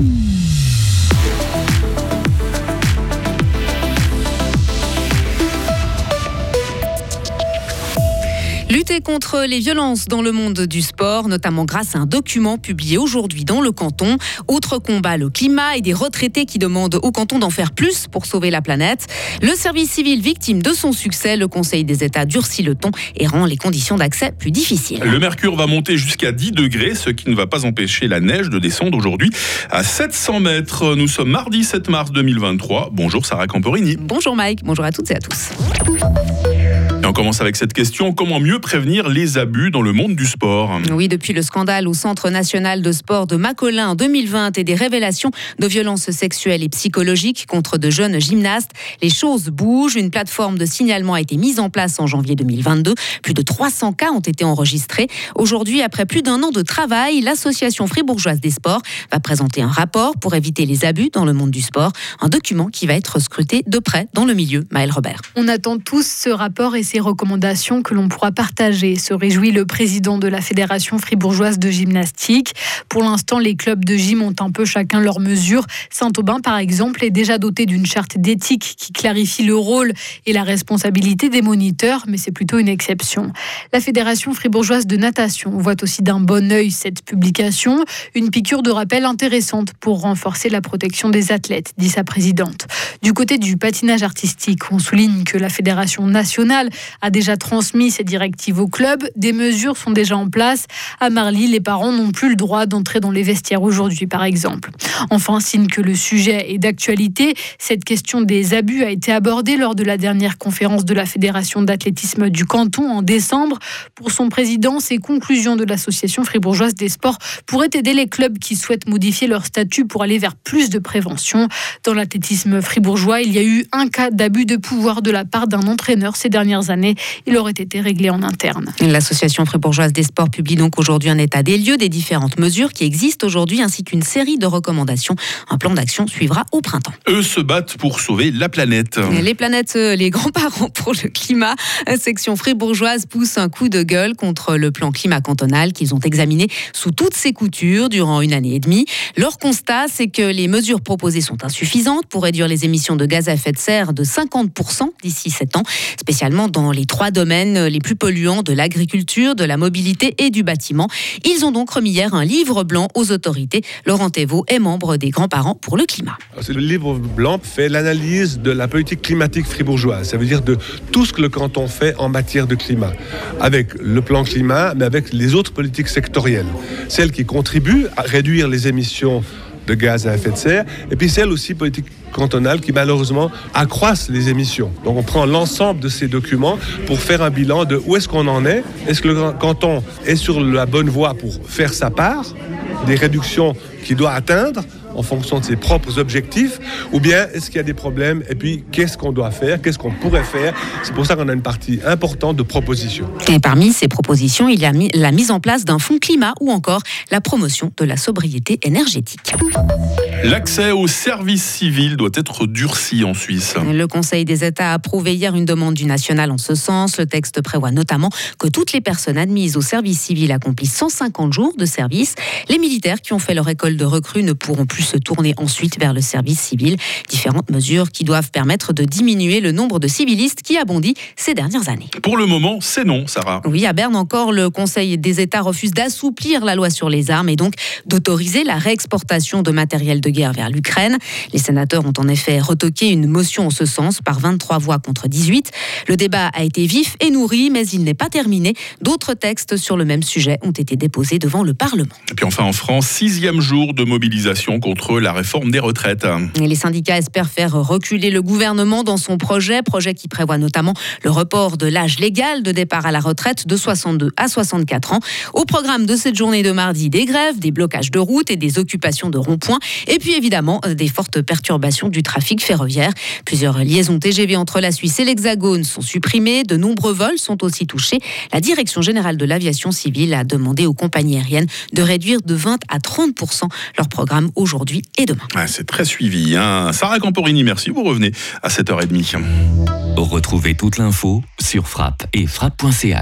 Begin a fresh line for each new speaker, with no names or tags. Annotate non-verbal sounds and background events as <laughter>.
Mm-hmm. Lutter contre les violences dans le monde du sport, notamment grâce à un document publié aujourd'hui dans le canton. Autre combat, le climat et des retraités qui demandent au canton d'en faire plus pour sauver la planète. Le service civil victime de son succès, le Conseil des États durcit le ton et rend les conditions d'accès plus difficiles.
Le mercure va monter jusqu'à 10 degrés, ce qui ne va pas empêcher la neige de descendre aujourd'hui à 700 mètres. Nous sommes mardi 7 mars 2023. Bonjour Sarah Camporini.
Bonjour Mike, bonjour à toutes et à tous.
Commence avec cette question, comment mieux prévenir les abus dans le monde du sport
Oui, depuis le scandale au Centre national de sport de Macolin en 2020 et des révélations de violences sexuelles et psychologiques contre de jeunes gymnastes, les choses bougent. Une plateforme de signalement a été mise en place en janvier 2022. Plus de 300 cas ont été enregistrés. Aujourd'hui, après plus d'un an de travail, l'association fribourgeoise des sports va présenter un rapport pour éviter les abus dans le monde du sport. Un document qui va être scruté de près dans le milieu. Maël Robert.
On attend tous ce rapport et ces recommandations que l'on pourra partager, se réjouit le président de la Fédération fribourgeoise de gymnastique. Pour l'instant, les clubs de gym ont un peu chacun leurs mesures. Saint-Aubin, par exemple, est déjà doté d'une charte d'éthique qui clarifie le rôle et la responsabilité des moniteurs, mais c'est plutôt une exception. La Fédération fribourgeoise de natation voit aussi d'un bon œil cette publication, une piqûre de rappel intéressante pour renforcer la protection des athlètes, dit sa présidente. Du côté du patinage artistique, on souligne que la Fédération nationale a déjà transmis ses directives au club. Des mesures sont déjà en place. À Marly, les parents n'ont plus le droit d'entrer dans les vestiaires aujourd'hui, par exemple. Enfin, signe que le sujet est d'actualité, cette question des abus a été abordée lors de la dernière conférence de la Fédération d'athlétisme du canton en décembre. Pour son président, ces conclusions de l'Association fribourgeoise des sports pourraient aider les clubs qui souhaitent modifier leur statut pour aller vers plus de prévention. Dans l'athlétisme fribourgeois, il y a eu un cas d'abus de pouvoir de la part d'un entraîneur ces dernières années. Il aurait été réglé en interne.
L'association fribourgeoise des sports publie donc aujourd'hui un état des lieux des différentes mesures qui existent aujourd'hui ainsi qu'une série de recommandations. Un plan d'action suivra au printemps.
Eux se battent pour sauver la planète.
Les planètes, euh, les <laughs> grands-parents pour le climat. Section fribourgeoise pousse un coup de gueule contre le plan climat cantonal qu'ils ont examiné sous toutes ses coutures durant une année et demie. Leur constat, c'est que les mesures proposées sont insuffisantes pour réduire les émissions de gaz à effet de serre de 50% d'ici 7 ans, spécialement dans les trois domaines les plus polluants de l'agriculture, de la mobilité et du bâtiment. Ils ont donc remis hier un livre blanc aux autorités. Laurent Thévaux est membre des grands-parents pour le climat.
Le livre blanc fait l'analyse de la politique climatique fribourgeoise. Ça veut dire de tout ce que le canton fait en matière de climat. Avec le plan climat, mais avec les autres politiques sectorielles. Celles qui contribuent à réduire les émissions de gaz à effet de serre, et puis celles aussi politiques cantonales qui malheureusement accroissent les émissions. Donc on prend l'ensemble de ces documents pour faire un bilan de où est-ce qu'on en est, est-ce que le canton est sur la bonne voie pour faire sa part, des réductions qu'il doit atteindre en fonction de ses propres objectifs, ou bien est-ce qu'il y a des problèmes, et puis qu'est-ce qu'on doit faire, qu'est-ce qu'on pourrait faire. C'est pour ça qu'on a une partie importante de propositions.
Et parmi ces propositions, il y a la mise en place d'un fonds climat ou encore la promotion de la sobriété énergétique.
L'accès au service civil doit être durci en Suisse.
Le Conseil des États a approuvé hier une demande du national en ce sens. Le texte prévoit notamment que toutes les personnes admises au service civil accomplissent 150 jours de service. Les militaires qui ont fait leur école de recrue ne pourront plus se tourner ensuite vers le service civil. Différentes mesures qui doivent permettre de diminuer le nombre de civilistes qui a bondi ces dernières années.
Pour le moment, c'est non, Sarah.
Oui, à Berne encore, le Conseil des États refuse d'assouplir la loi sur les armes et donc d'autoriser la réexportation de matériel de guerre vers l'Ukraine. Les sénateurs ont en effet retoqué une motion en ce sens par 23 voix contre 18. Le débat a été vif et nourri, mais il n'est pas terminé. D'autres textes sur le même sujet ont été déposés devant le Parlement.
Et puis enfin en France, sixième jour de mobilisation contre la réforme des retraites.
Et les syndicats espèrent faire reculer le gouvernement dans son projet, projet qui prévoit notamment le report de l'âge légal de départ à la retraite de 62 à 64 ans. Au programme de cette journée de mardi, des grèves, des blocages de routes et des occupations de ronds-points. Et puis évidemment, des fortes perturbations du trafic ferroviaire. Plusieurs liaisons TGV entre la Suisse et l'Hexagone sont supprimées. De nombreux vols sont aussi touchés. La Direction générale de l'aviation civile a demandé aux compagnies aériennes de réduire de 20 à 30% leur programme aujourd'hui et demain.
Ah, c'est très suivi. Hein. Sarah Camporini, merci. Vous revenez à 7h30.
Retrouvez toute l'info sur frappe et frappe.ch.